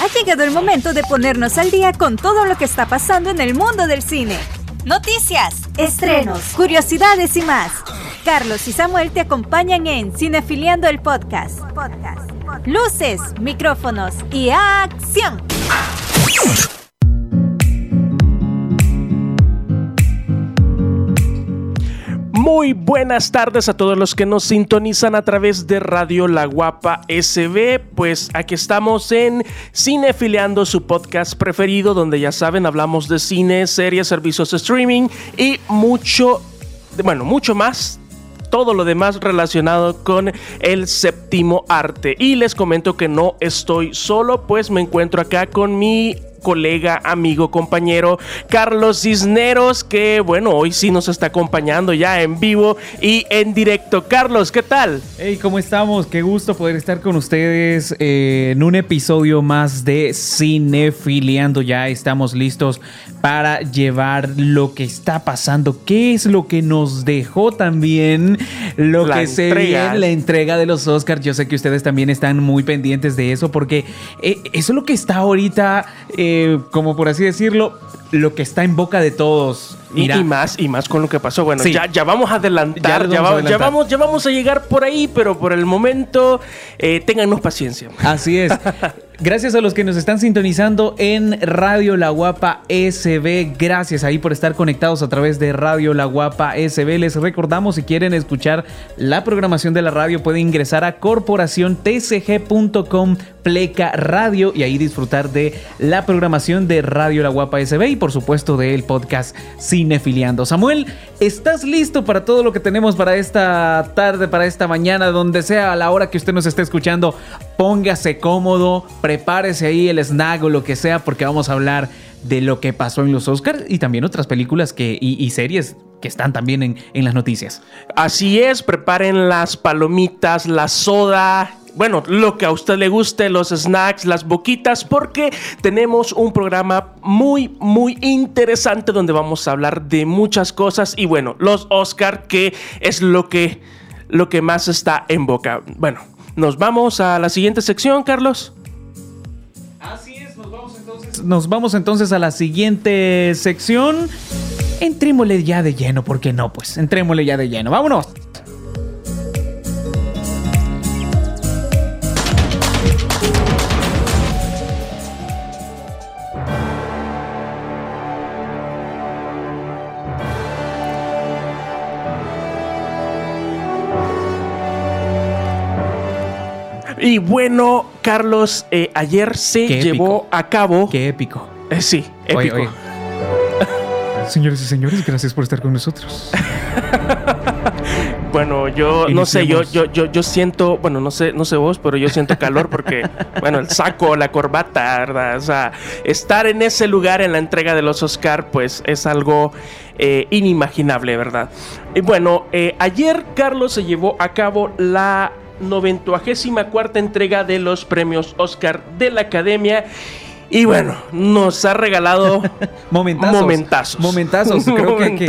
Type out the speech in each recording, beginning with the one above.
Ha llegado el momento de ponernos al día con todo lo que está pasando en el mundo del cine. Noticias, estrenos, curiosidades y más. Carlos y Samuel te acompañan en Cinefiliando el Podcast. Luces, micrófonos y acción. Muy buenas tardes a todos los que nos sintonizan a través de Radio La Guapa SB. Pues aquí estamos en Cinefiliando, su podcast preferido, donde ya saben, hablamos de cine, series, servicios de streaming y mucho, bueno, mucho más todo lo demás relacionado con el séptimo arte. Y les comento que no estoy solo, pues me encuentro acá con mi colega, amigo, compañero Carlos Cisneros, que bueno, hoy sí nos está acompañando ya en vivo y en directo. Carlos, ¿qué tal? Hey, ¿cómo estamos? Qué gusto poder estar con ustedes eh, en un episodio más de Cinefiliando. Ya estamos listos para llevar lo que está pasando, qué es lo que nos dejó también lo que se viene, la entrega de los Oscars. Yo sé que ustedes también están muy pendientes de eso porque eh, eso es lo que está ahorita. Eh, eh, como por así decirlo, lo que está en boca de todos. Y, más, y más con lo que pasó. Bueno, ya, ya vamos a adelantar, ya, vamos, ya, vamos, a llegar por ahí, pero por el momento, eh, téngannos paciencia. Así es. Gracias a los que nos están sintonizando en Radio La Guapa SB. Gracias ahí por estar conectados a través de Radio La Guapa SB. Les recordamos, si quieren escuchar la programación de la radio, pueden ingresar a corporaciontcg.com pleca radio y ahí disfrutar de la programación de Radio La Guapa SB y por supuesto del podcast Cinefiliando. Samuel, ¿estás listo para todo lo que tenemos para esta tarde, para esta mañana, donde sea a la hora que usted nos esté escuchando? Póngase cómodo, prepárese ahí el snack o lo que sea, porque vamos a hablar de lo que pasó en los Oscars y también otras películas que, y, series que están también en, en, las noticias. Así es, preparen las palomitas, la soda. Bueno, lo que a usted le guste, los snacks, las boquitas, porque tenemos un programa muy, muy interesante donde vamos a hablar de muchas cosas. Y bueno, los Oscar, que es lo que, lo que más está en boca. Bueno, nos vamos a la siguiente sección, Carlos. Así es, nos vamos entonces, nos vamos entonces a la siguiente sección. Entrémosle ya de lleno, ¿por qué no? Pues entrémosle ya de lleno. Vámonos. Y bueno, Carlos, eh, ayer se llevó a cabo. Qué épico. Eh, sí, épico. Señores y señores, gracias por estar con nosotros. bueno, yo no sé, yo, yo, yo, yo siento, bueno, no sé, no sé vos, pero yo siento calor porque, bueno, el saco, la corbata, ¿verdad? O sea, estar en ese lugar en la entrega de los Oscar, pues es algo eh, inimaginable, ¿verdad? Y bueno, ayer Carlos se llevó a cabo la 94 entrega de los premios Oscar de la Academia. Y bueno, nos ha regalado momentazos. Momentazos. Momentazos. Creo Que,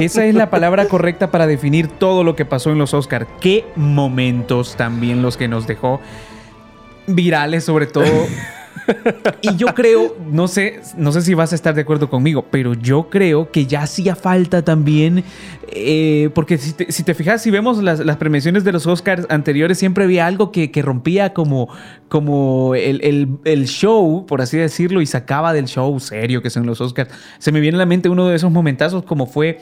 esa es la palabra correcta para definir todo lo que pasó en los Oscar. Qué momentos también los que nos dejó virales, sobre todo. y yo creo, no sé, no sé si vas a estar de acuerdo conmigo, pero yo creo que ya hacía falta también, eh, porque si te, fijas, si vemos las, premiaciones de los Oscars anteriores, siempre había algo que, rompía como, como el, el, show, por así decirlo, y sacaba del show serio que son los Oscars. Se me viene a la mente uno de esos momentazos como fue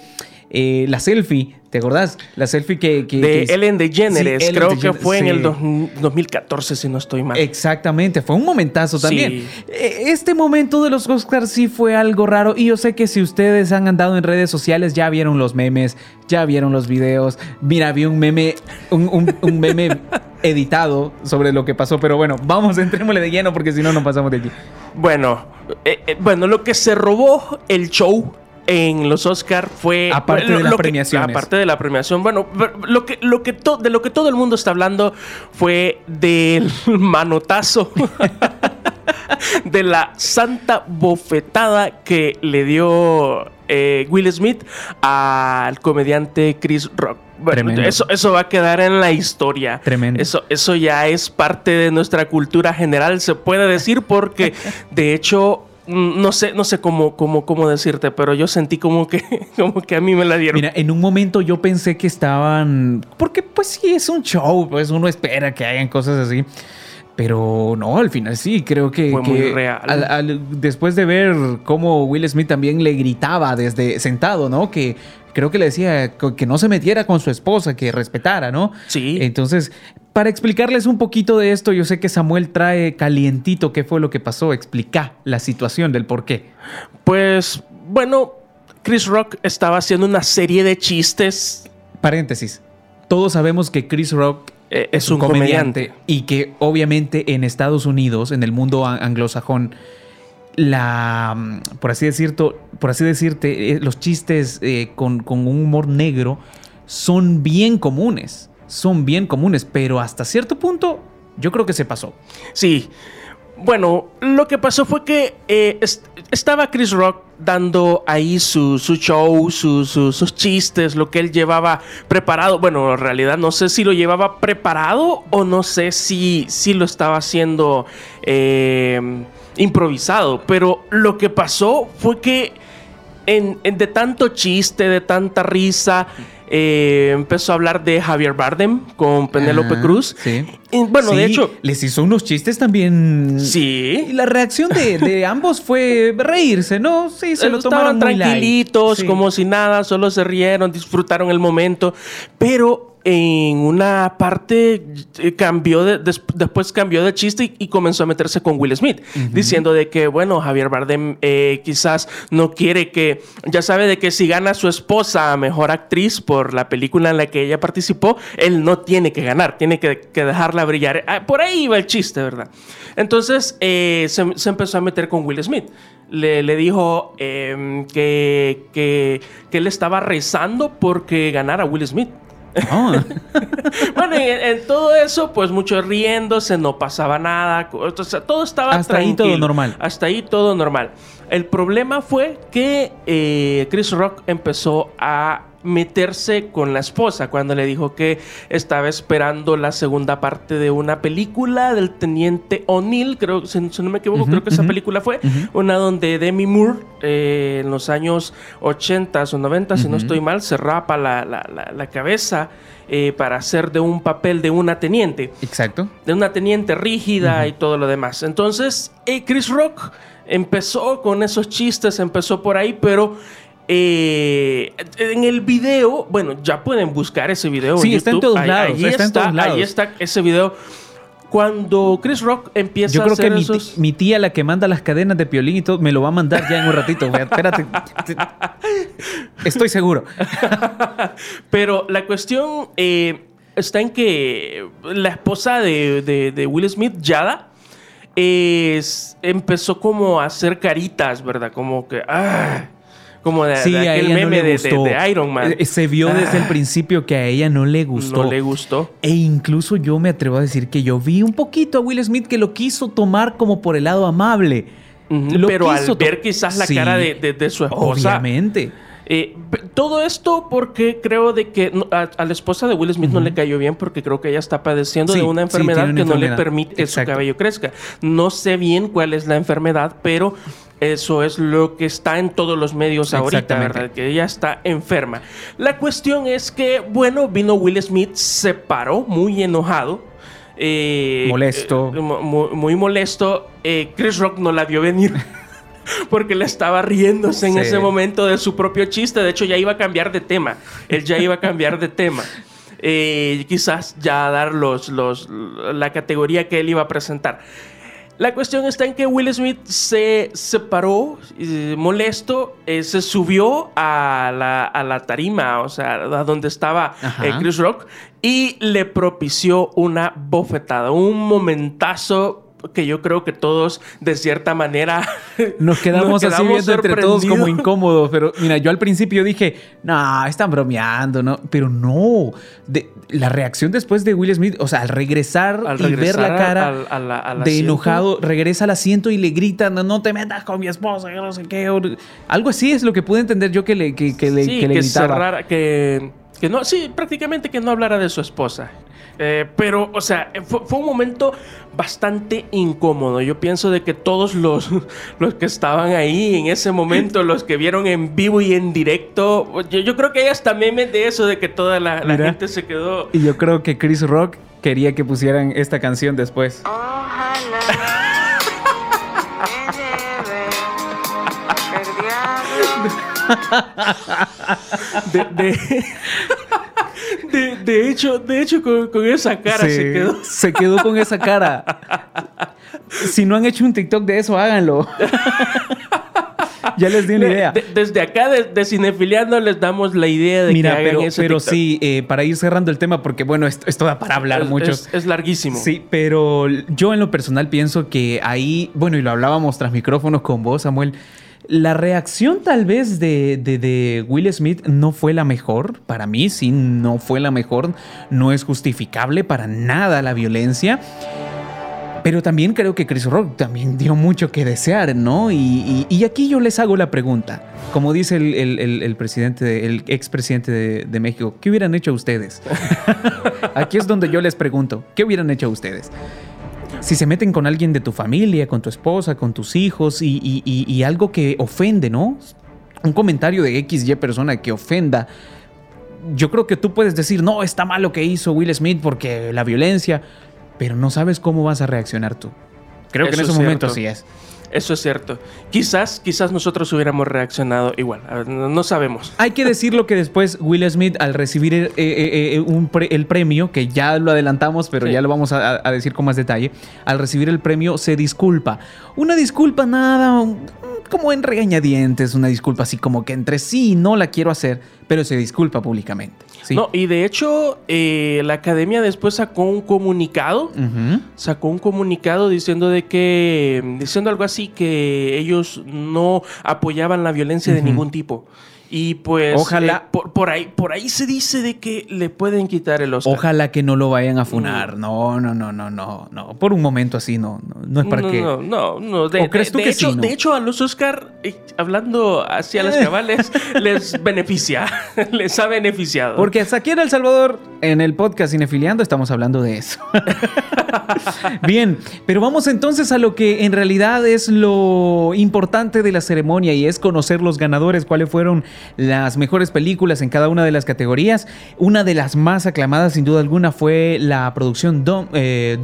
eh, la selfie, ¿te acordás? La selfie que... de Ellen DeGeneres, creo que fue en el 2014, si no estoy mal. Exactamente, fue un momentazo también. Eh, este momento de los Oscars sí fue algo raro y yo sé que si ustedes han andado en redes sociales ya vieron los memes, ya vieron los videos. Mira, vi un meme, un, meme editado sobre lo que pasó, pero bueno, vamos, entrémosle de lleno porque si no, no pasamos de aquí. Bueno, eh, bueno, lo que se robó el show en los Oscar fue aparte de la premiación aparte de la premiación bueno lo que lo que de lo que todo el mundo está hablando fue del manotazo de la santa bofetada que le dio eh, Will Smith al comediante Chris Rock eso, eso va a quedar en la historia. Tremendo. Eso, eso ya es parte de nuestra cultura general, se puede decir, porque de hecho no sé, no sé cómo, cómo, cómo decirte, pero yo sentí como que, como que a mí me la dieron. Mira, en un momento yo pensé que estaban. Porque, pues sí, es un show, pues uno espera que hagan cosas así. Pero no, al final sí, creo que, Fue muy real. después de ver cómo Will Smith también le gritaba desde sentado, ¿no? Que creo que le decía que no se metiera con su esposa, que respetara, ¿no? Sí. Entonces, para explicarles un poquito de esto, yo sé que Samuel trae calientito qué fue lo que pasó, explica la situación del por qué. Pues, bueno, Chris Rock estaba haciendo una serie de chistes. Paréntesis. Todos sabemos que Chris Rock eh, es, un, comediante. Y que obviamente en Estados Unidos, en el mundo anglosajón, la, por así decirte, por así decirte eh, los chistes eh, con, con, un humor negro son bien comunes. Son bien comunes, pero hasta cierto punto yo creo que se pasó. Sí, bueno, lo que pasó fue que eh, estaba Chris Rock dando ahí su, show, sus chistes, lo que él llevaba preparado. Bueno, en realidad no sé si lo llevaba preparado o no sé si, si lo estaba haciendo eh, improvisado. Pero lo que pasó fue que en, de tanto chiste, de tanta risa, eh, empezó a hablar de Javier Bardem con Penélope ah, Cruz. Sí. bueno, de hecho. Les hizo unos chistes también. Sí. Y la reacción de, ambos fue reírse, ¿no? Sí, se lo tomaron tranquilitos, como si nada, solo se rieron, disfrutaron el momento. Pero en una parte eh, cambió de, después cambió de chiste y, comenzó a meterse con Will Smith, diciendo de que, bueno, Javier Bardem eh, quizás no quiere que, ya sabe de que si gana su esposa mejor actriz por la película en la que ella participó, él no tiene que ganar, tiene que, dejarla brillar. Ah, por ahí iba el chiste, ¿verdad? Entonces eh, se, empezó a meter con Will Smith. Le, dijo em, que, que, que él estaba rezando porque ganara Will Smith. Bueno, en, todo eso, pues mucho riéndose, no pasaba nada. todo estaba Hasta ahí todo normal. Hasta ahí todo normal. El problema fue que eh, Chris Rock empezó a meterse con la esposa cuando le dijo que estaba esperando la segunda parte de una película del teniente O'Neill, creo, si, no me equivoco, creo que esa película fue una donde Demi Moore eh, en los años 80 o 90, si no estoy mal, se rapa la, la, cabeza. Eh, para hacer de un papel de una teniente. Exacto. De una teniente rígida y todo lo demás. Entonces, eh, Chris Rock empezó con esos chistes, empezó por ahí, pero eh, en el video, bueno, ya pueden buscar ese video. Sí, está en todos lados. Ahí, está, ahí está ese video. Cuando Chris Rock empieza Yo creo que mi, mi, tía, la que manda las cadenas de piolín y todo, me lo va a mandar ya en un ratito. Espérate. Estoy seguro. Pero la cuestión eh, está en que la esposa de, Will Smith, Yada, empezó como a hacer caritas, ¿verdad? Como que. Ah, como de, aquel meme de, Iron Man. Eh, se vio desde el ah. principio que a ella no le gustó. No le gustó. E incluso yo me atrevo a decir que yo vi un poquito a Will Smith que lo quiso tomar como por el lado amable. Pero al ver quizás la cara de, su esposa. Obviamente. Eh, todo esto porque creo de que a, la esposa de Will Smith no le cayó bien porque creo que ella está padeciendo de una enfermedad que no le permite que su cabello crezca. No sé bien cuál es la enfermedad, pero eso es lo que está en todos los medios ahorita, ¿verdad? Que ella está enferma. La cuestión es que, bueno, vino Will Smith, se paró muy enojado. Eh, molesto. Eh, muy, molesto. Eh, Chris Rock no la vio venir. porque le estaba riéndose en ese momento de su propio chiste. De hecho, ya iba a cambiar de tema. Él ya iba a cambiar de tema. quizás ya dar los, los, la categoría que él iba a presentar. La cuestión está en que Will Smith se separó, molesto, eh, se subió a la, tarima, o sea, a donde estaba eh, Chris Rock, y le propició una bofetada, un momentazo que yo creo que todos de cierta manera nos quedamos, así viendo entre todos como incómodos. Pero mira, yo al principio dije, no, están bromeando, ¿no? Pero no, de, la reacción después de Will Smith, o sea, al regresar, y ver la cara de enojado, regresa al asiento y le grita, no, no te metas con mi esposa, yo no sé qué. algo así es lo que pude entender yo que le, que, que le, que le gritaba. que, que no, sí, prácticamente que no hablara de su esposa. Eh, pero, o sea, fue, un momento bastante incómodo. Yo pienso de que todos los, los que estaban ahí en ese momento, los que vieron en vivo y en directo, yo, creo que hay hasta memes de eso, de que toda la, gente se quedó. Y yo creo que Chris Rock quería que pusieran esta canción después. de, de, hecho, de hecho con, esa cara se quedó. Se quedó con esa cara. Si no han hecho un TikTok de eso, háganlo. ya les di una idea. desde acá, de, Cinefiliando, les damos la idea de que hagan pero, ese pero sí, eh, para ir cerrando el tema, porque bueno, esto, esto da para hablar mucho. Es, larguísimo. Sí, pero yo en lo personal pienso que ahí, bueno, y lo hablábamos tras micrófonos con vos, Samuel. La reacción tal vez de, Will Smith no fue la mejor, para mí sí, no fue la mejor, no es justificable para nada la violencia. Pero también creo que Chris Rock también dio mucho que desear, ¿no? Y, aquí yo les hago la pregunta. Como dice el, presidente, el expresidente de, de México, ¿qué hubieran hecho ustedes? aquí es donde yo les pregunto, ¿qué hubieran hecho ustedes? Si se meten con alguien de tu familia, con tu esposa, con tus hijos y, algo que ofende, ¿no? Un comentario de XY persona que ofenda. Yo creo que tú puedes decir, no, está mal lo que hizo Will Smith porque la violencia, pero no sabes cómo vas a reaccionar tú. Creo que en ese momento sí es. Eso es cierto. Quizás, quizás nosotros hubiéramos reaccionado igual. No sabemos. Hay que decirlo que después Will Smith, al recibir eh, eh, eh, el premio, que ya lo adelantamos, pero ya lo vamos a, decir con más detalle, al recibir el premio se disculpa. Una disculpa nada, como en regañadientes, una disculpa así como que entre sí no la quiero hacer, pero se disculpa públicamente. No, y de hecho, eh, la academia después sacó un comunicado, sacó un comunicado diciendo de que, diciendo algo así, que ellos no apoyaban la violencia de ningún tipo. Y pues ojalá eh, por, ahí por ahí se dice de que le pueden quitar el Oscar. Ojalá que no lo vayan a funar. Mm. No, no, no, no, no, no. Por un momento así no, no, es para que No, no, no. De, crees tú que hecho, De hecho a los Oscar eh, hablando hacia las cabales les beneficia, les ha beneficiado. Porque hasta aquí en El Salvador en el podcast Cinefiliando estamos hablando de eso. Bien, pero vamos entonces a lo que en realidad es lo importante de la ceremonia y es conocer los ganadores, cuáles fueron las mejores películas en cada una de las categorías. Una de las más aclamadas, sin duda alguna, fue la producción Doom. Eh,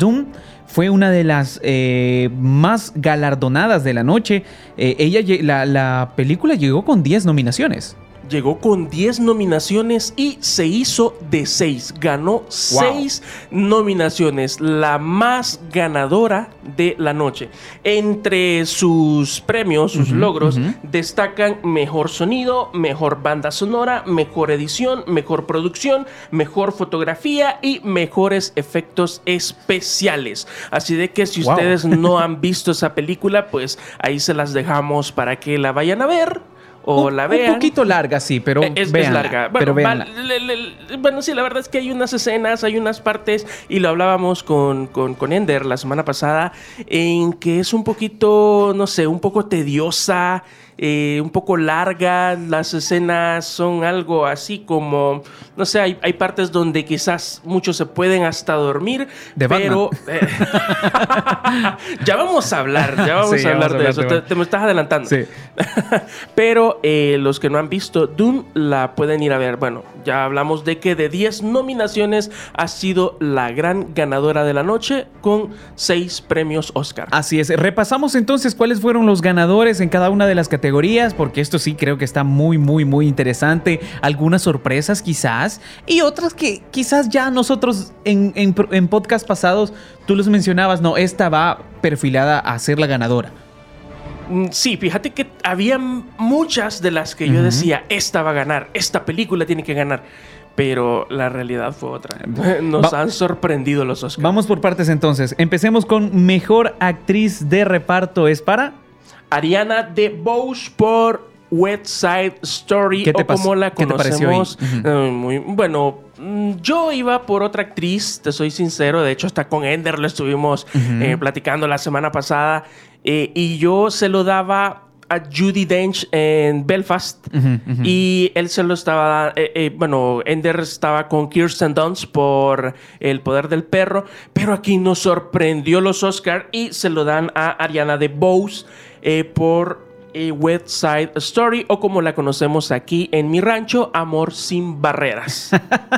fue una de las eh, más galardonadas de la noche. Eh, ella, la, la película llegó con 10 nominaciones llegó con 10 nominaciones y se hizo de 6. Ganó 6 nominaciones, la más ganadora de la noche. Entre sus premios, sus logros, destacan mejor sonido, mejor banda sonora, mejor edición, mejor producción, mejor fotografía y mejores efectos especiales. Así de que si ustedes no han visto esa película, pues ahí se las dejamos para que la vayan a ver o la vean. Un poquito larga, sí, pero eh, es, larga. Bueno, pero bueno, sí, la verdad es que hay unas escenas, hay unas partes, y lo hablábamos con, con, con, Ender la semana pasada, en que es un poquito, no sé, un poco tediosa. Eh, un poco larga, las escenas son algo así como, no sé, hay, hay partes donde quizás muchos se pueden hasta dormir, pero eh, ya vamos a hablar, ya vamos a hablar de eso, te, me estás adelantando. Sí. pero eh, los que no han visto Doom la pueden ir a ver. Bueno, ya hablamos de que de 10 nominaciones ha sido la gran ganadora de la noche con 6 premios Oscar. Así es, repasamos entonces cuáles fueron los ganadores en cada una de las categorías categorías, porque esto sí creo que está muy, muy, muy interesante. Algunas sorpresas quizás y otras que quizás ya nosotros en, en, podcast pasados tú los mencionabas, no, esta va perfilada a ser la ganadora. Mm, sí, fíjate que había muchas de las que yo decía, esta va a ganar, esta película tiene que ganar. pero la realidad fue otra. Nos han sorprendido los Oscars. Vamos por partes entonces. Empecemos con Mejor Actriz de Reparto. ¿Es para? Ariana DeBose por West Side Story o como la conocemos. Eh, muy, bueno, mm, yo iba por otra actriz, te soy sincero. De hecho, hasta con Ender lo estuvimos eh, platicando la semana pasada. Eh, y yo se lo daba a Judy Dench en Belfast y él se lo estaba bueno Ender estaba con Kirsten Dunst por El poder del perro pero aquí nos sorprendió los Oscar y se lo dan a Ariana DeBose por West Side Story o como la conocemos aquí en mi rancho, Amor sin barreras.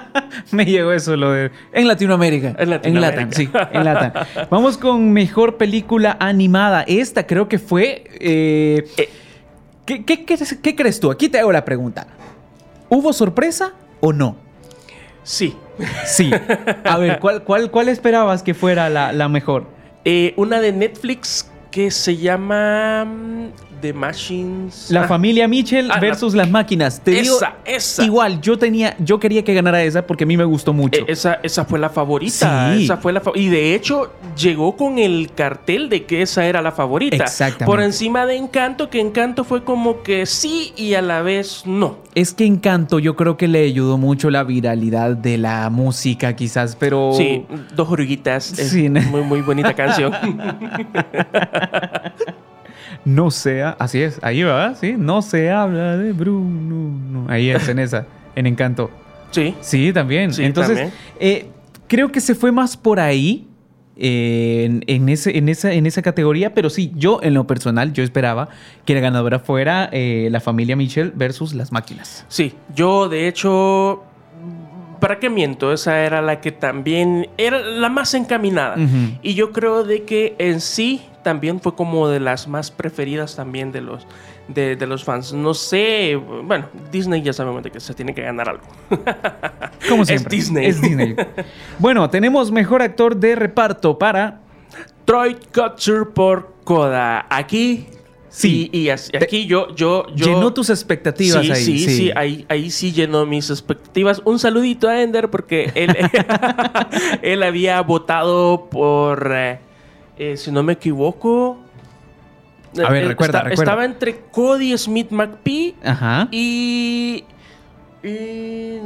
Me llegó eso lo de en Latinoamérica. En Latinoamérica. En sí, en Latam. Vamos con mejor película animada. Esta creo que fue eh, eh. ¿qué, crees tú? Aquí te hago la pregunta. ¿Hubo sorpresa o no? Sí. Sí. A ver, ¿cuál, cuál, cuál esperabas que fuera la, mejor? Eh, una de Netflix que se llama mm, The Machines. La ah. familia Mitchell ah, versus las máquinas. Te esa, esa. Igual, yo tenía, yo quería que ganara esa porque a mí me gustó mucho. E, esa, esa fue la favorita. Esa fue la y de hecho, llegó con el cartel de que esa era la favorita. Exactamente. Por encima de Encanto, que Encanto fue como que sí y a la vez no. Es que Encanto yo creo que le ayudó mucho la viralidad de la música, quizás, pero. Sí, dos oruguitas. Sí. Muy, muy bonita canción. No sea, así es, ahí va, ¿sí? No se habla de Bruno. Ahí es, en esa, en Encanto. Sí. Sí, también. Entonces, eh, creo que se fue más por ahí. Eh, en, ese, en, esa, en esa categoría, pero sí, yo en lo personal, yo esperaba que la ganadora fuera eh, la familia Michel versus las máquinas. Sí, yo de hecho ¿para qué miento? Esa era la que también era la más encaminada. Y yo creo de que en sí también fue como de las más preferidas también de los, de, los fans. No sé, bueno, Disney ya sabemos de que se tiene que ganar algo. Como siempre. Es Disney. Es Disney. bueno, tenemos mejor actor de reparto para... Troy Kutcher por Coda. Aquí Sí, y, aquí yo, yo, yo... Llenó tus expectativas sí, ahí. Sí, sí, ahí, ahí sí llenó mis expectativas. Un saludito a Ender porque él, él había votado por, eh, eh, si no me equivoco... A ver, eh, recuerda, recuerda. Estaba entre Cody Smith McPhee Ajá. y... y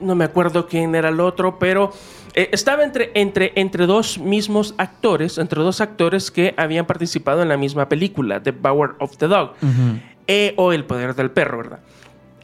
no me acuerdo quién era el otro, pero eh, estaba entre, entre, entre dos mismos actores, entre dos actores que habían participado en la misma película, The Power of the Dog, eh, o El Poder del Perro, ¿verdad?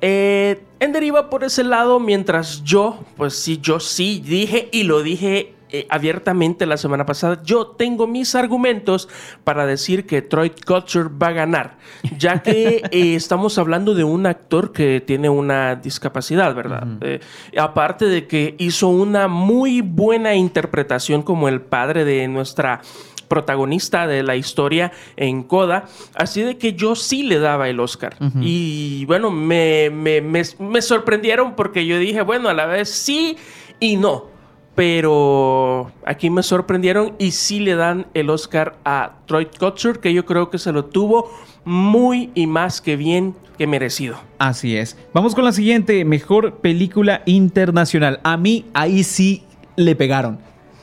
Eh, en deriva por ese lado, mientras yo, pues sí, yo sí dije y lo dije eh, abiertamente la semana pasada, yo tengo mis argumentos para decir que Troy Culture va a ganar, ya que eh, estamos hablando de un actor que tiene una discapacidad, ¿verdad? Eh, aparte de que hizo una muy buena interpretación como el padre de nuestra protagonista de la historia en Coda. Así de que yo sí le daba el Oscar. Y bueno, me, me, sorprendieron porque yo dije, bueno, a la vez sí y no pero aquí me sorprendieron y sí le dan el Oscar a Troy Kotzer, que yo creo que se lo tuvo muy y más que bien que merecido. Así es. Vamos con la siguiente, mejor película internacional. A mí ahí sí le pegaron.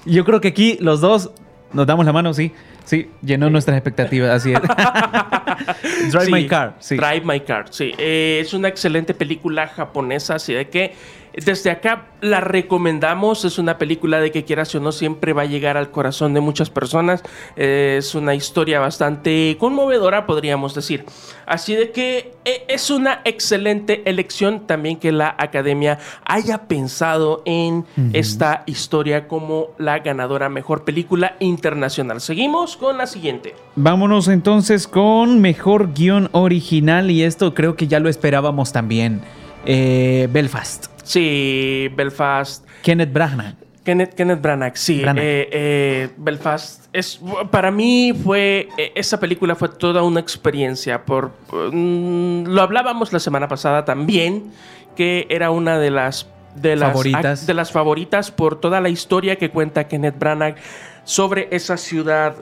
Yo creo que aquí los dos nos damos la mano, sí. Sí, llenó nuestras expectativas, así es. Drive My Car, sí. Drive My Car, sí. Eh, es una excelente película japonesa, así de que desde acá la recomendamos. Es una película de que quieras o no siempre va a llegar al corazón de muchas personas. Es una historia bastante conmovedora, podríamos decir. Así de que eh, es una excelente elección también que la academia haya pensado en esta historia como la ganadora mejor película internacional. Seguimos con la siguiente. Vámonos entonces con mejor guion original y esto creo que ya lo esperábamos también. Eh, Belfast. Sí, Belfast. Kenneth Branagh. Kenneth, Kenneth Branagh, sí. Eh, eh, Belfast. Es, para mí fue. Eh, esa película fue toda una experiencia. Por, mm, lo hablábamos la semana pasada también, que era una de las. De las, favoritas. de las favoritas por toda la historia que cuenta Kenneth Branagh sobre esa ciudad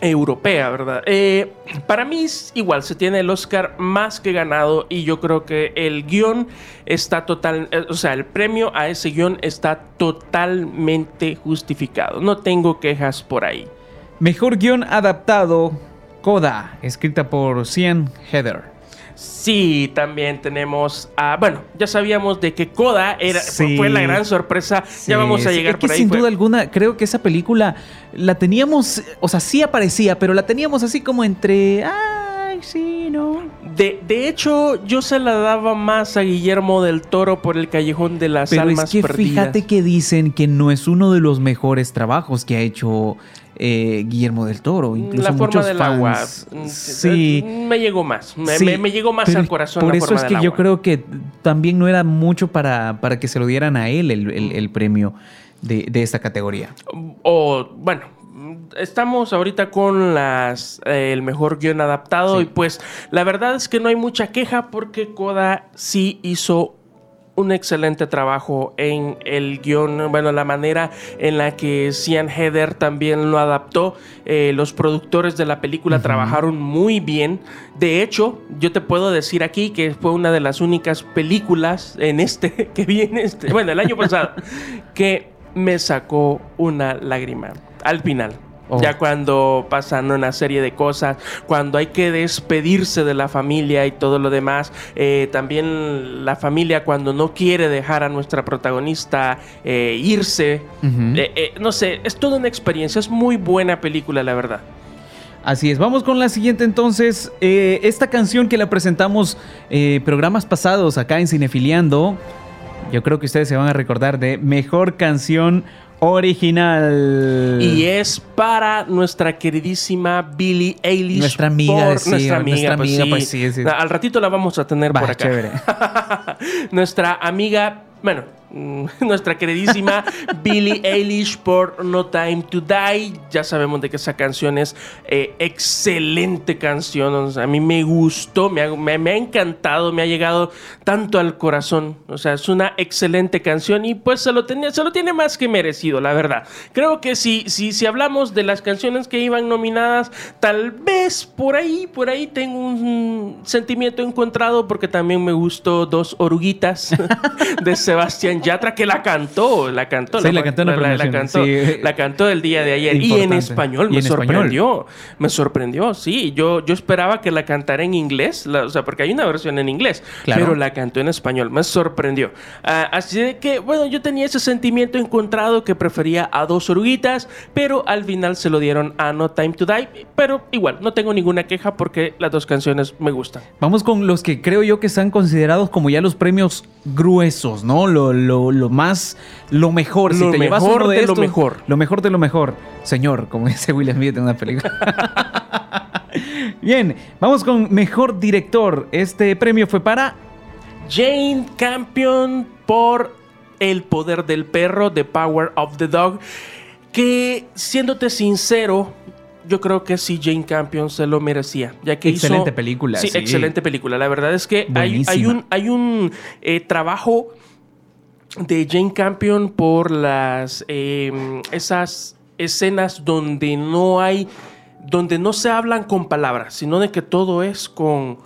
europea, ¿verdad? Eh, para mí igual, se tiene el Oscar más que ganado y yo creo que el guion está total, eh, o sea, el premio a ese guion está totalmente justificado. No tengo quejas por ahí. Mejor guion adaptado, Coda, escrita por Cian Heather. Sí, también tenemos a. Bueno, ya sabíamos de que Coda era, fue la gran sorpresa. ya vamos a llegar es que por ahí. Sin duda alguna, creo que esa película la teníamos. O sea, sí aparecía, pero la teníamos así como entre. Ay, sí, no. De, de hecho, yo se la daba más a Guillermo del Toro por el Callejón de las pero Almas es que Fíjate que dicen que no es uno de los mejores trabajos que ha hecho eh, Guillermo del Toro. Incluso la forma del agua. Mm, sí. Me llegó más. Me, llegó más al corazón. Por eso es que yo creo que también no era mucho para, para que se lo dieran a él el, premio de, esta categoría. O, bueno, estamos ahorita con las eh, el mejor guion adaptado y pues la verdad es que no hay mucha queja porque Koda sí hizo un excelente trabajo en el guion, bueno, la manera en la que Cian Heather también lo adaptó. Eh, los productores de la película trabajaron muy bien. De hecho, yo te puedo decir aquí que fue una de las únicas películas en este que viene, este, bueno, el año pasado, que me sacó una lágrima al final. Ya oh. cuando pasan una serie de cosas, cuando hay que despedirse de la familia y todo lo demás, eh, también la familia cuando no quiere dejar a nuestra protagonista eh, irse, eh, no sé, es toda una experiencia, es muy buena película, la verdad. Así es, vamos con la siguiente entonces. esta canción que la presentamos programas pasados acá en Cinefiliando, yo creo que ustedes se van a recordar de Mejor Canción original. Y es para nuestra queridísima Billie Eilish. Nuestra amiga, nuestra amiga, pues, sí. Al ratito la vamos a tener por acá. nuestra amiga, bueno, nuestra queridísima Billie Eilish por No Time to Die. Ya sabemos de que esa canción es eh, excelente canción. a mí me gustó, me ha, me, ha, encantado, me ha llegado tanto al corazón. O sea, es una excelente canción y pues se lo, tenía, se lo tiene más que merecido, la verdad. Creo que si, si, si hablamos de las canciones que iban nominadas, tal vez por ahí, por ahí tengo un sentimiento encontrado porque también me gustó Dos Oruguitas de Sebastián Yatra que la cantó, la cantó. la, cantó, la, cantó, el día de ayer. Y en español, me sorprendió. Me sorprendió, sí. Yo, yo esperaba que la cantara en inglés, o sea, porque hay una versión en inglés, pero la cantó en español. Me sorprendió. Ah, así de que, bueno, yo tenía ese sentimiento encontrado que prefería a dos oruguitas, pero al final se lo dieron a No Time to Die. Pero igual, no tengo ninguna queja porque las dos canciones me gustan. Vamos con los que creo yo que están considerados como ya los premios gruesos, ¿no? Lo, lo, más, lo mejor. Lo mejor de, lo mejor. Lo mejor de lo mejor. Señor, como dice William Smith en una película. Bien, vamos con mejor director. Este premio fue para Jane Campion por El poder del perro, The Power of the Dog. Que siéndote sincero, yo creo que sí Jane Campion se lo merecía. Ya que excelente película. Sí, excelente película. La verdad es que hay, un, hay un eh, trabajo de Jane Campion por las em, esas escenas donde no hay donde no se hablan con palabras sino de que todo es con,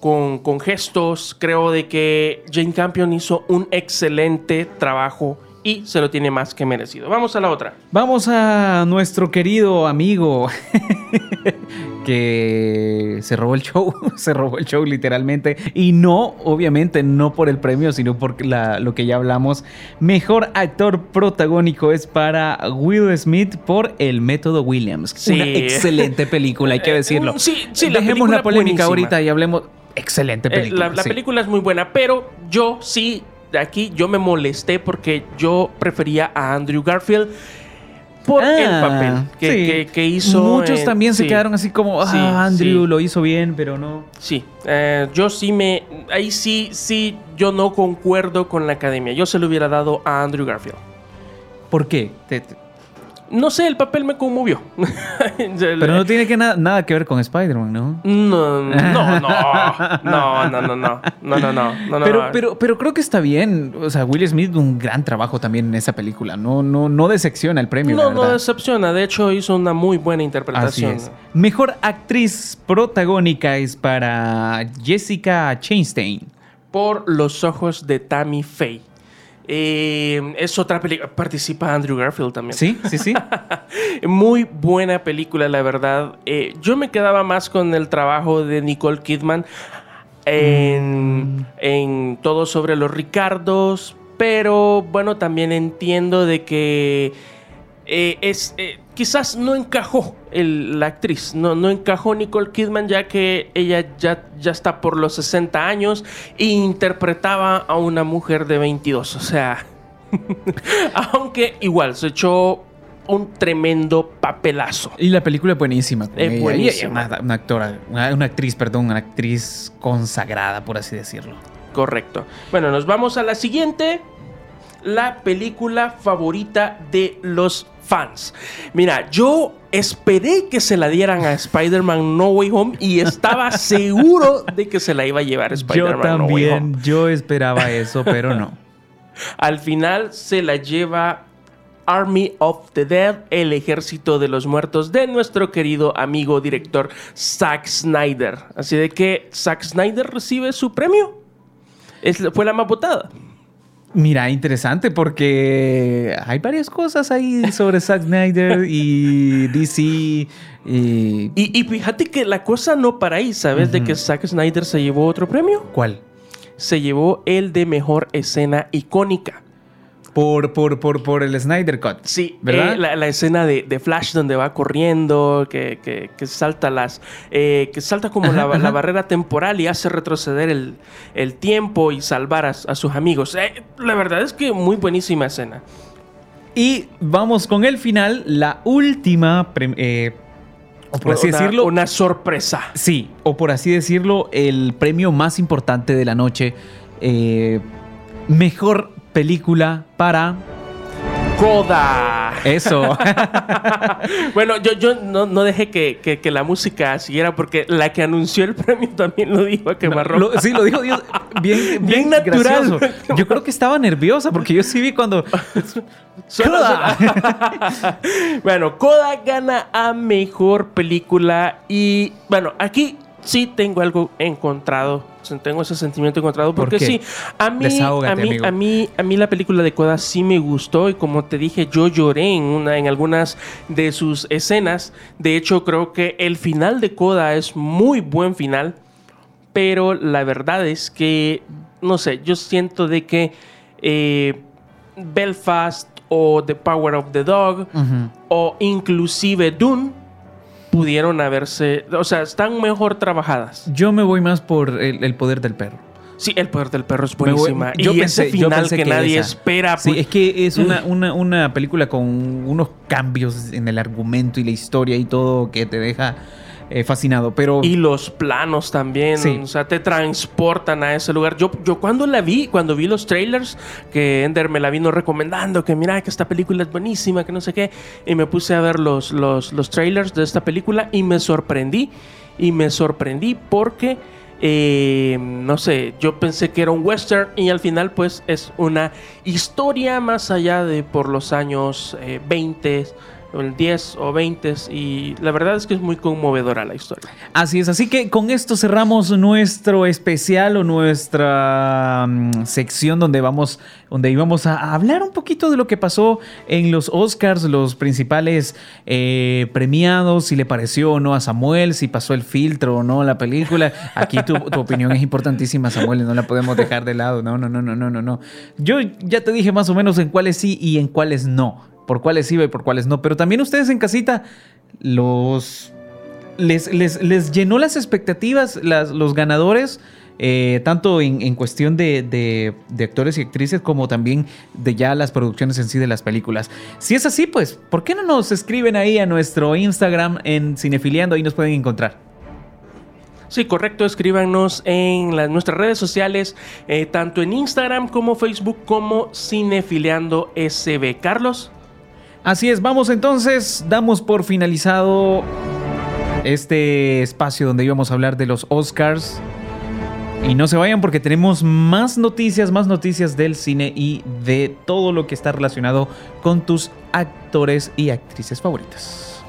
con, con gestos creo de que Jane Campion hizo un excelente trabajo y se lo tiene más que merecido. Vamos a la otra. Vamos a nuestro querido amigo que se robó el show, se robó el show literalmente y no, obviamente no por el premio, sino por lo que ya hablamos. Mejor actor protagónico es para Will Smith por El método Williams. Una excelente película, hay que decirlo. Sí, sí, Dejemos la, polémica ahorita y hablemos excelente eh, película. la, película es muy buena, pero yo sí de aquí yo me molesté porque yo prefería a Andrew Garfield por el ah, papel que, hizo. Muchos también se quedaron así como, ah, Andrew lo hizo bien, pero no. Sí, eh, yo sí me. Ahí sí, sí, yo no concuerdo con la academia. Yo se lo hubiera dado a Andrew Garfield. ¿Por qué? No sé, el papel me conmovió. Pero no tiene que na nada que ver con Spider-Man, ¿no? No, no, no. No, no, no, no. No, no, no. pero, pero, pero creo que está bien. O sea, Will Smith un gran trabajo también en esa película. No, no, no decepciona el premio. No, no decepciona. De hecho, hizo una muy buena interpretación. Así es. Mejor actriz protagónica es para Jessica Chastain. Por los ojos de Tammy Faye. Eh, es otra película. Participa Andrew Garfield también. Sí, sí, sí. Muy buena película, la verdad. Eh, yo me quedaba más con el trabajo de Nicole Kidman en, mm. en todo sobre los Ricardos. Pero bueno, también entiendo de que eh, es, eh, quizás no encajó la actriz, no, no encajó Nicole Kidman ya que ella ya, ya está por los 60 años e interpretaba a una mujer de 22, o sea, aunque igual se echó un tremendo papelazo. Y la película es buenísima. Es buenísima. Una, actora, una, una, actriz, perdón, una actriz consagrada, por así decirlo. Correcto. Bueno, nos vamos a la siguiente. La película favorita de los fans. Mira, yo esperé que se la dieran a Spider-Man No Way Home y estaba seguro de que se la iba a llevar Spider-Man No Way Home. Yo también, yo esperaba eso, pero no. Al final se la lleva Army of the Dead, el ejército de los muertos de nuestro querido amigo director Zack Snyder. Así de que Zack Snyder recibe su premio. Es, fue la más votada. Mira, interesante porque hay varias cosas ahí sobre Zack Snyder y DC. Y... y... fíjate que la cosa no para ahí, ¿sabes? De que Zack Snyder se llevó otro premio. ¿Cuál? Se llevó el de mejor escena icónica. Por, por, por, por el Snyder Cut. Sí, ¿verdad? Eh, la, escena de, Flash donde va corriendo, que, que, salta las. Eh, que salta como la, barrera temporal y hace retroceder el, tiempo y salvar a, sus amigos. Eh, la verdad es que muy buenísima escena. Y vamos con el final, la última. o por así decirlo. Una sorpresa. Sí, o por así decirlo, el premio más importante de la noche. mejor película para Coda. Eso. bueno, yo, yo no, dejé que, la música siguiera porque la que anunció el premio también lo dijo a quemarropa. sí, lo dijo bien, bien, natural. Yo creo que estaba nerviosa porque yo sí vi cuando... bueno, Coda gana a Mejor Película y bueno, aquí sí tengo algo encontrado. Tengo ese sentimiento encontrado porque sí, a mí, a mí, a mí, a mí la película de Coda sí me gustó y como te dije, yo lloré en una, en algunas de sus escenas. De hecho, creo que el final de Coda es muy buen final, pero la verdad es que no sé, yo siento de que eh, Belfast o The Power of the Dog o inclusive Dune pudieron haberse, o sea, están mejor trabajadas. Yo me voy más por el, poder del perro. Sí, el poder del perro es buenísima. yo y pensé, ese final que, nadie espera. Sí, pues. es que es una, una, una película con unos cambios en el argumento y la historia y todo que te deja eh, fascinado, pero... Y los planos también, o sea, te transportan a ese lugar. Yo, yo cuando la vi, cuando vi los trailers, que Ender me la vino recomendando, que mira que esta película es buenísima, que no sé qué, y me puse a ver los, los, los trailers de esta película y me sorprendí, y me sorprendí porque... Eh, no sé, yo pensé que era un western y al final pues es una historia más allá de por los años 20, el 10 o 20 y la verdad es que es muy conmovedora la historia. Así es, así que con esto cerramos nuestro especial o nuestra mm, sección donde vamos donde íbamos a hablar un poquito de lo que pasó en los Oscars, los principales eh, premiados, si le pareció o no a Samuel, si pasó el filtro o no la película. Aquí tu, tu opinión es importantísima, Samuel, y no la podemos dejar de lado. No, no, no, no, no, no, no. Yo ya te dije más o menos en cuáles sí y en cuáles no por cuáles iba y por cuáles no. Pero también ustedes en casita los... Les, les, llenó las expectativas los ganadores, eh, tanto en, cuestión de, actores y actrices como también de ya las producciones en sí de las películas. Si es así, pues, ¿por qué no nos escriben ahí a nuestro Instagram en Cinefiliando? Ahí nos pueden encontrar. Sí, correcto. Escríbanos en las, nuestras redes sociales, eh, tanto en Instagram como Facebook como Cinefiliando SB. Carlos. Así es, vamos entonces, damos por finalizado este espacio donde íbamos a hablar de los Oscars. Y no se vayan porque tenemos más noticias, más noticias del cine y de todo lo que está relacionado con tus actores y actrices favoritas.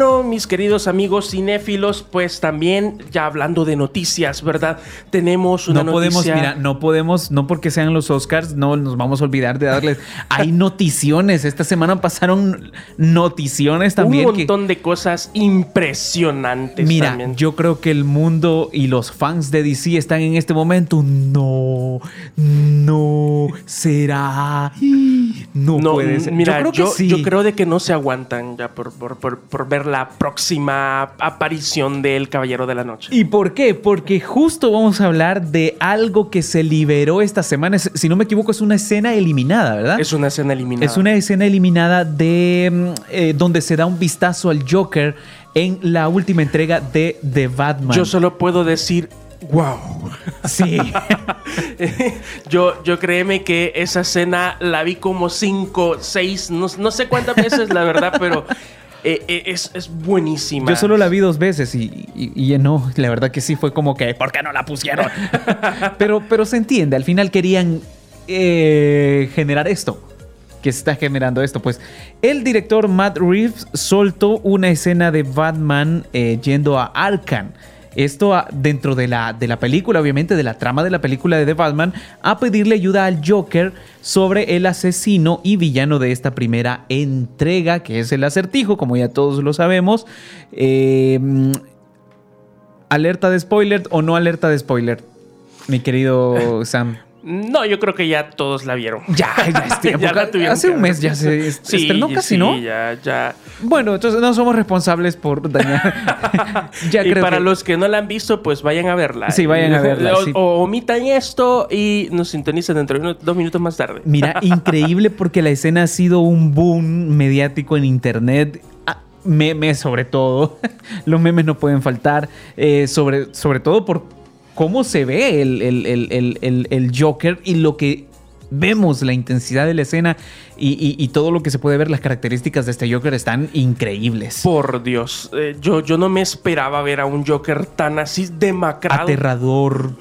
Bueno, mis queridos amigos cinéfilos, pues también ya hablando de noticias, ¿verdad? Tenemos una no podemos, mira, no podemos, no porque sean los Oscars, no nos vamos a olvidar de darles. Hay noticiones. Esta semana pasaron noticiones también. Un montón de cosas impresionantes. Mira, yo creo que el mundo y los fans de DC están en este momento. No, no, será. No, puede ser. Mira, yo creo, yo, creo de que no se aguantan ya por, por por ver la próxima aparición del Caballero de la Noche. ¿Y por qué? Porque justo vamos a hablar de algo que se liberó esta semana. Si no me equivoco, es una escena eliminada, ¿verdad? Es una escena eliminada. Es una escena eliminada de mm, eh, donde se da un vistazo al Joker en la última entrega de The Batman. Yo solo puedo decir wow. Sí. yo, yo créeme que esa escena la vi como cinco, seis, no, no sé cuántas veces, la verdad, pero eh, eh, es, buenísima. Yo solo la vi dos veces y, y, no, la verdad que sí fue como que, ¿por qué no la pusieron? pero, pero se entiende, al final querían eh, generar esto. Que está generando esto, pues el director Matt Reeves soltó una escena de Batman yendo a Arkham esto dentro de la, de la película, obviamente, de la trama de la película de The Batman, a pedirle ayuda al Joker sobre el asesino y villano de esta primera entrega, que es el acertijo, como ya todos lo sabemos. Em, ¿Alerta de spoiler o no alerta de spoiler? Mi querido Sam. No, yo creo que ya todos la vieron. Ya, ya es tiempo. Hace un mes ya se estrenó casi, ¿no? ya, ya. Bueno, entonces no somos responsables por dañar. ya y para los que no la han visto, pues vayan a verla. Sí, vayan a verla. O, omitan esto y nos sintonicen dentro de dos minutos más tarde. Mira, increíble porque la escena ha sido un boom mediático en internet ah, memes sobre todo. Los memes no pueden faltar. Eh, sobre, sobre todo por cómo se ve el, Joker y lo que vemos, la intensidad de la escena y, todo lo que se puede ver, las características de este Joker están increíbles. Por Dios, eh, yo, yo no me esperaba ver a un Joker tan así demacrado. Aterrador.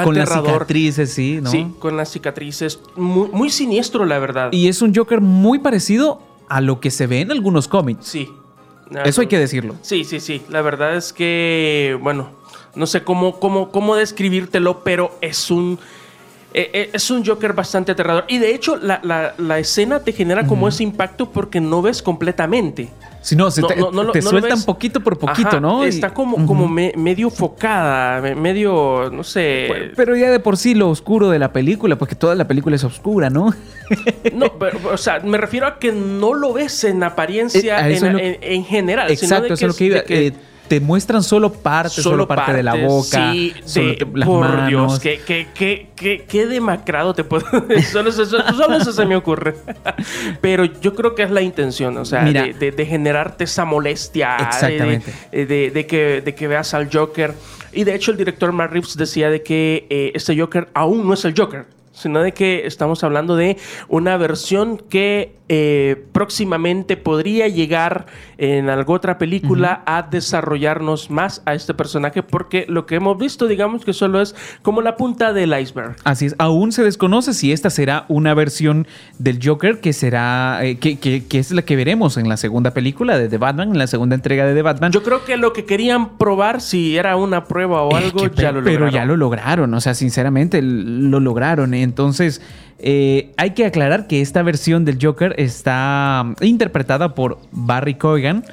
Con las cicatrices, sí, ¿no? Sí, con las cicatrices. Muy, muy siniestro, la verdad. Y es un Joker muy parecido a lo que se ve en algunos cómics. Sí. Eso hay que decirlo. Sí, sí, sí. La verdad es que, bueno, no sé cómo, cómo, cómo describírtelo, pero es un... E, e, es un Joker bastante aterrador. Y de hecho, la, escena te genera como ese impacto porque no ves completamente. Si no, te, te sueltan poquito por poquito, ¿no? Está como, como medio focada, medio, no sé. Pero, ya de por sí lo oscuro de la película, porque toda la película es oscura, ¿no? no, pero, o sea, me refiero a que no lo ves en apariencia eh, en, general. Exacto, eso es lo que iba. Que, eh, te muestran solo parte, solo, parte, de la boca, sí, solo las por manos. Dios, qué, qué, qué, qué, demacrado te puedo solo, eso, solo eso se me ocurre. Pero yo creo que es la intención, o sea, de, de, generarte esa molestia. Exactamente. De, de, que, de que veas al Joker. Y de hecho el director Matt Reeves decía de que eh, este Joker aún no es el Joker sino de que estamos hablando de una versión que eh, próximamente podría llegar en alguna otra película a desarrollarnos más a este personaje porque lo que hemos visto digamos que solo es como la punta del iceberg. Así es, aún se desconoce si esta será una versión del Joker que será, eh, que, que, es la que veremos en la segunda película de The Batman, en la segunda entrega de The Batman. Yo creo que lo que querían probar si era una prueba o algo, ya lo lograron. Pero ya lo lograron, o sea, sinceramente lo lograron. Entonces, eh, hay que aclarar que esta versión del Joker está mm, interpretada por Barry Cogan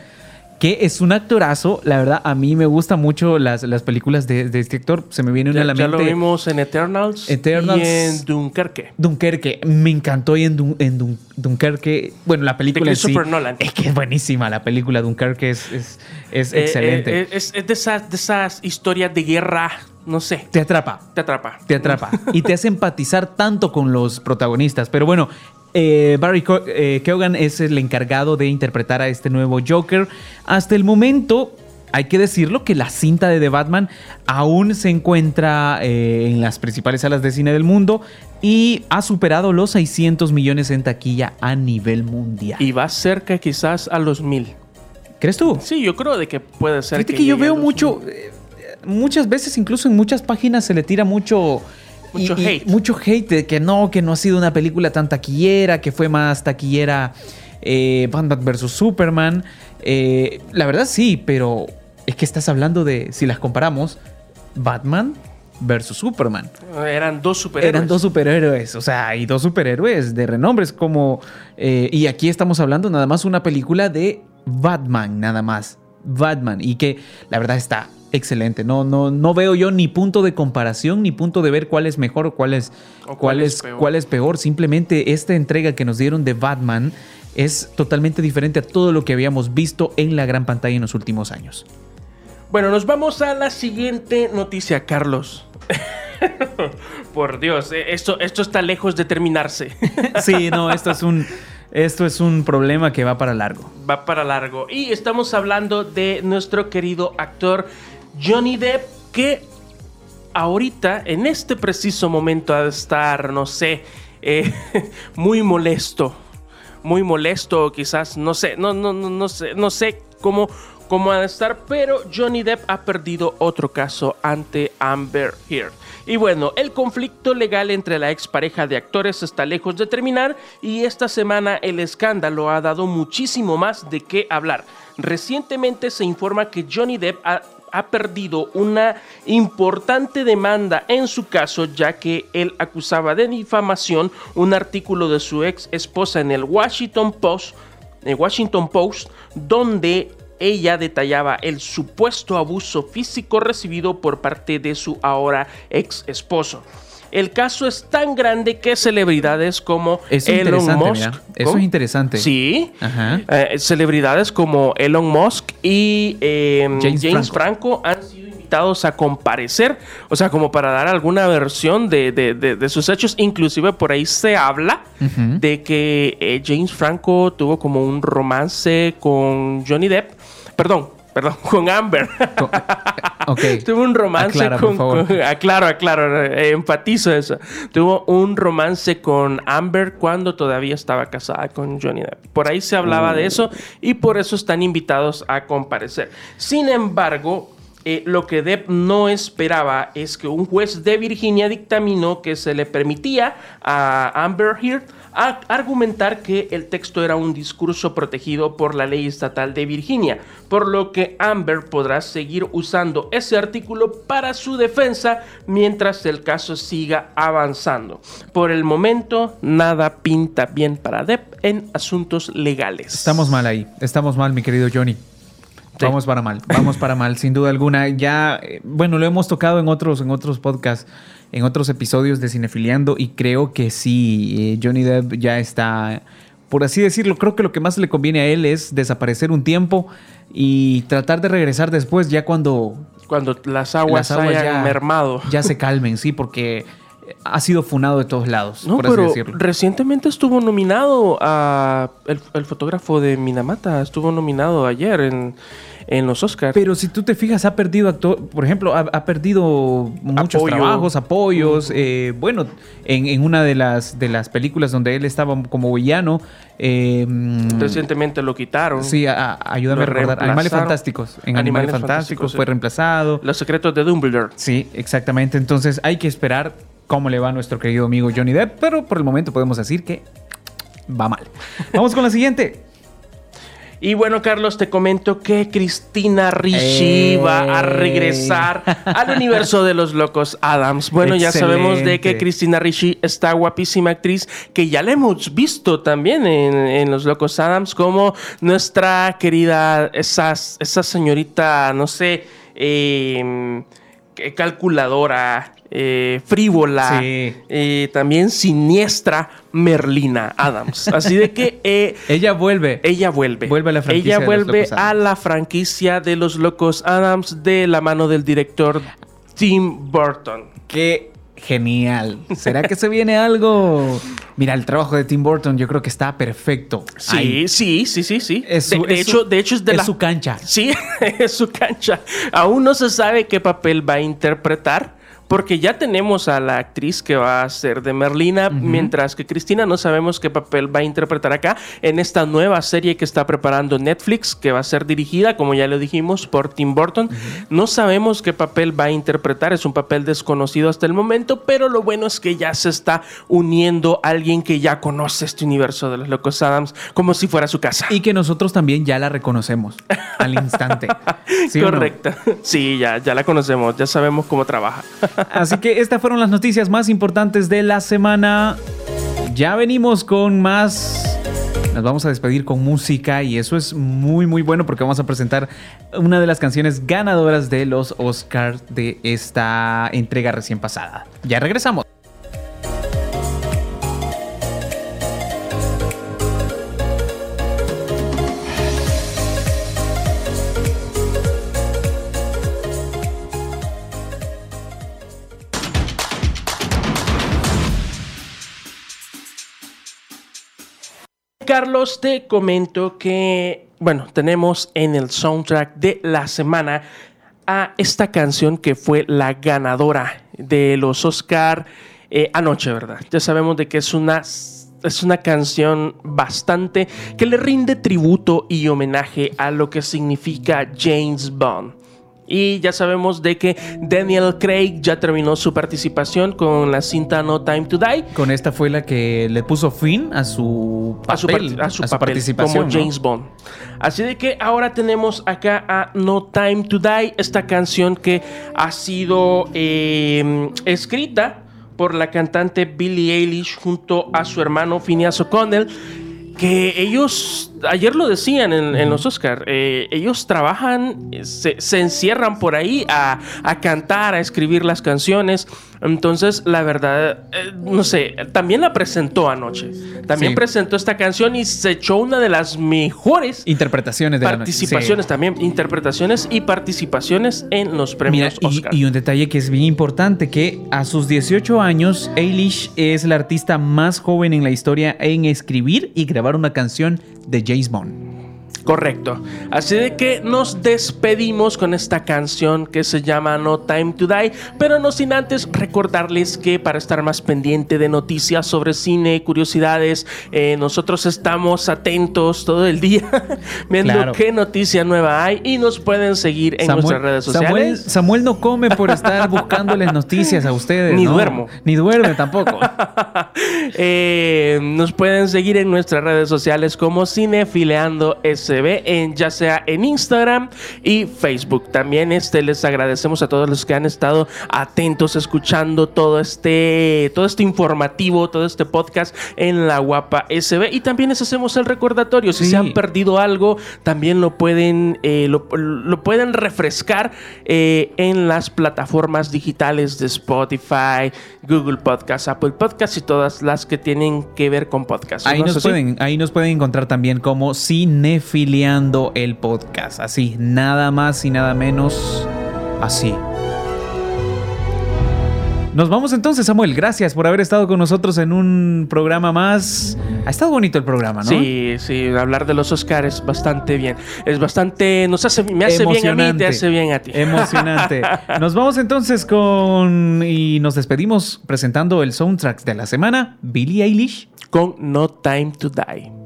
que es un actorazo. La verdad, a mí me gustan mucho las, las películas de, este actor. Se me viene una a la mente. Ya lo vimos en Eternals, Eternals y en Dunkerque. Dunkerque. Me encantó y en, en Dunkerque. Bueno, la película es sí, Nolan. Es que es buenísima la película. Dunkerque es, es, es eh, excelente. Eh, es, de, esas, de esas historias de guerra no sé. Te atrapa. Te atrapa. Te atrapa. y te hace empatizar tanto con los protagonistas. Pero bueno, eh, Barry eh, Keoghan es el encargado de interpretar a este nuevo Joker. Hasta el momento, hay que decirlo que la cinta de The Batman aún se encuentra eh, en las principales salas de cine del mundo y ha superado los 600 millones en taquilla a nivel mundial. Y va cerca quizás a los mil. ¿Crees tú? Sí, yo creo de que puede ser. Fíjate que, yo veo mucho, muchas veces incluso en muchas páginas se le tira mucho mucho hate. mucho hate de que no, que no ha sido una película tan taquillera, que fue más taquillera eh, Batman vs. Superman. Eh, la verdad sí, pero es que estás hablando de, si las comparamos, Batman versus Superman. Eran dos superhéroes. Eran dos superhéroes, o sea, hay dos superhéroes de renombres como... Eh, y aquí estamos hablando nada más una película de Batman, nada más. Batman. Y que la verdad está excelente. No, no, no veo yo ni punto de comparación, ni punto de ver cuál es mejor o cuál es, cuál, es, peor. cuál es peor. Simplemente esta entrega que nos dieron de Batman es totalmente diferente a todo lo que habíamos visto en la gran pantalla en los últimos años. Bueno, nos vamos a la siguiente noticia, Carlos. Por Dios, eh, esto, esto está lejos de terminarse. sí, no, esto es un... Esto es un problema que va para largo. Va para largo. Y estamos hablando de nuestro querido actor Johnny Depp, que ahorita, en este preciso momento, ha de estar, no sé, eh, muy molesto. Muy molesto, quizás, no sé, no, no, no, no sé, no sé cómo, cómo ha de estar, pero Johnny Depp ha perdido otro caso ante Amber Heard. Y bueno, el conflicto legal entre la expareja de actores está lejos de terminar y esta semana el escándalo ha dado muchísimo más de qué hablar. Recientemente se informa que Johnny Depp ha ha perdido una importante demanda en su caso, ya que él acusaba de difamación un artículo de su ex esposa en el Washington Post, en Washington Post, donde ella detallaba el supuesto abuso físico recibido por parte de su ahora ex esposo. El caso es tan grande que celebridades como Elon Musk. Eso es interesante. Sí. Eh, celebridades como Elon Musk y eh, James, Franco. han sido invitados a comparecer. O sea, como para dar alguna versión de, sus hechos. Inclusive por ahí se habla de que eh, James Franco tuvo como un romance con Johnny Depp. Perdón, Perdón, con Amber. Tuvo un romance con, Aclaro, aclaro, eh, enfatizo eso. Tuvo un romance con Amber cuando todavía estaba casada con Johnny Depp. Por ahí se hablaba de eso y por eso están invitados a comparecer. Sin embargo, eh, lo que Depp no esperaba es que un juez de Virginia dictaminó que se le permitía a Amber Heard argumentar que el texto era un discurso protegido por la ley estatal de Virginia, por lo que Amber podrá seguir usando ese artículo para su defensa mientras el caso siga avanzando. Por el momento, nada pinta bien para Depp en asuntos legales. Estamos mal ahí, estamos mal, mi querido Johnny. Vamos para mal, vamos para mal, sin duda alguna. Ya, eh, bueno, lo hemos tocado en otros, en otros podcasts, en otros episodios de Cinefiliando y creo que sí, eh, Johnny Depp ya está, por así decirlo, creo que lo que más le conviene a él es desaparecer un tiempo y tratar de regresar después ya cuando... Cuando las aguas, hayan ya, mermado. Ya se calmen, sí, porque ha sido funado de todos lados. No, pero recientemente estuvo nominado a el, fotógrafo de Minamata, estuvo nominado ayer en, los Oscars. Pero si tú te fijas, ha perdido por ejemplo, ha, perdido muchos trabajos, apoyos. Eh, bueno, en, una de las, de las películas donde él estaba como villano. Eh, recientemente lo quitaron. Sí, ayúdame a recordar. Animales Fantásticos. En Animales, Fantásticos, fue reemplazado. Los secretos de Dumbledore. Sí, exactamente. Entonces hay que esperar cómo le va a nuestro querido amigo Johnny Depp, pero por el momento podemos decir que va mal. Vamos con la siguiente. Y bueno, Carlos, te comento que Cristina Ricci va a regresar al universo de los locos Adams. Bueno, ya sabemos de que Cristina Ricci está guapísima actriz, que ya la hemos visto también en, los locos Adams, como nuestra querida, esa, esa señorita, no sé, eh, calculadora, eh, frívola, eh, también siniestra Merlina Adams. Así de que... Eh, ella vuelve. Ella vuelve. Vuelve a la franquicia. Ella vuelve a la franquicia de los Locos Adams de la mano del director Tim Burton. Qué genial. ¿Será que se viene algo? Mira, el trabajo de Tim Burton yo creo que está perfecto. Sí, sí, sí, sí, sí. de, hecho, de hecho es de su cancha. Sí, es su cancha. Aún no se sabe qué papel va a interpretar porque ya tenemos a la actriz que va a ser de Merlina, mientras que Cristina no sabemos qué papel va a interpretar acá en esta nueva serie que está preparando Netflix, que va a ser dirigida, como ya lo dijimos, por Tim Burton. No sabemos qué papel va a interpretar, es un papel desconocido hasta el momento, pero lo bueno es que ya se está uniendo alguien que ya conoce este universo de los Locos Adams como si fuera su casa. Y que nosotros también ya la reconocemos al instante. Correcto. Sí, ya, ya la conocemos, ya sabemos cómo trabaja. Así que estas fueron las noticias más importantes de la semana. Ya venimos con más. Nos vamos a despedir con música y eso es muy muy bueno porque vamos a presentar una de las canciones ganadoras de los Oscars de esta entrega recién pasada. Ya regresamos. Carlos, te comento que, bueno, tenemos en el soundtrack de la semana a esta canción que fue la ganadora de los Oscar eh, anoche, ¿verdad? Ya sabemos de que es una es una canción bastante que le rinde tributo y homenaje a lo que significa James Bond. Y ya sabemos de que Daniel Craig ya terminó su participación con la cinta No Time to Die. Con esta fue la que le puso fin a su papel, a su, participación como James Bond. Así de que ahora tenemos acá a No Time to Die, esta canción que ha sido eh, escrita por la cantante Billie Eilish junto a su hermano Phineas O'Connell que ellos, ayer lo decían en, los Oscars, eh, ellos trabajan, se, encierran por ahí a, a, cantar, a escribir las canciones. Entonces, la verdad, eh, no sé, también la presentó anoche. También presentó esta canción y se echó una de las mejores interpretaciones de participaciones también, interpretaciones y participaciones en los premios Oscar. Y, un detalle que es bien importante, que a sus 18 años, Eilish es la artista más joven en la historia en escribir y grabar una canción de James Bond. Correcto. Así de que nos despedimos con esta canción que se llama No Time to Die, pero no sin antes recordarles que para estar más pendiente de noticias sobre cine, curiosidades, eh, nosotros estamos atentos todo el día viendo qué noticia nueva hay y nos pueden seguir en nuestras redes sociales. Samuel, no come por estar buscándoles noticias a ustedes. Ni duermo. Ni duerme tampoco. Eh, nos pueden seguir en nuestras redes sociales como Cinefileando S ve en, ya sea en Instagram y Facebook. También este, les agradecemos a todos los que han estado atentos escuchando todo este, todo este informativo, todo este podcast en la guapa SB. Y también les hacemos el recordatorio. Si se han perdido algo, también lo pueden, eh, lo, pueden refrescar eh, en las plataformas digitales de Spotify, Google Podcast, Apple Podcast y todas las que tienen que ver con podcast. Ahí, nos, pueden, ahí nos pueden encontrar también como Cinefi el podcast. Así, nada más y nada menos así. Nos vamos entonces, Samuel. Gracias por haber estado con nosotros en un programa más. Ha estado bonito el programa, ¿no? Sí, sí. Hablar de los Oscars bastante bien. Es bastante. Nos hace, me hace bien a mí, te hace bien a ti. Emocionante. nos vamos entonces con. Y nos despedimos presentando el soundtrack de la semana: Billie Eilish. Con No Time to Die.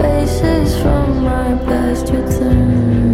Faces from my past return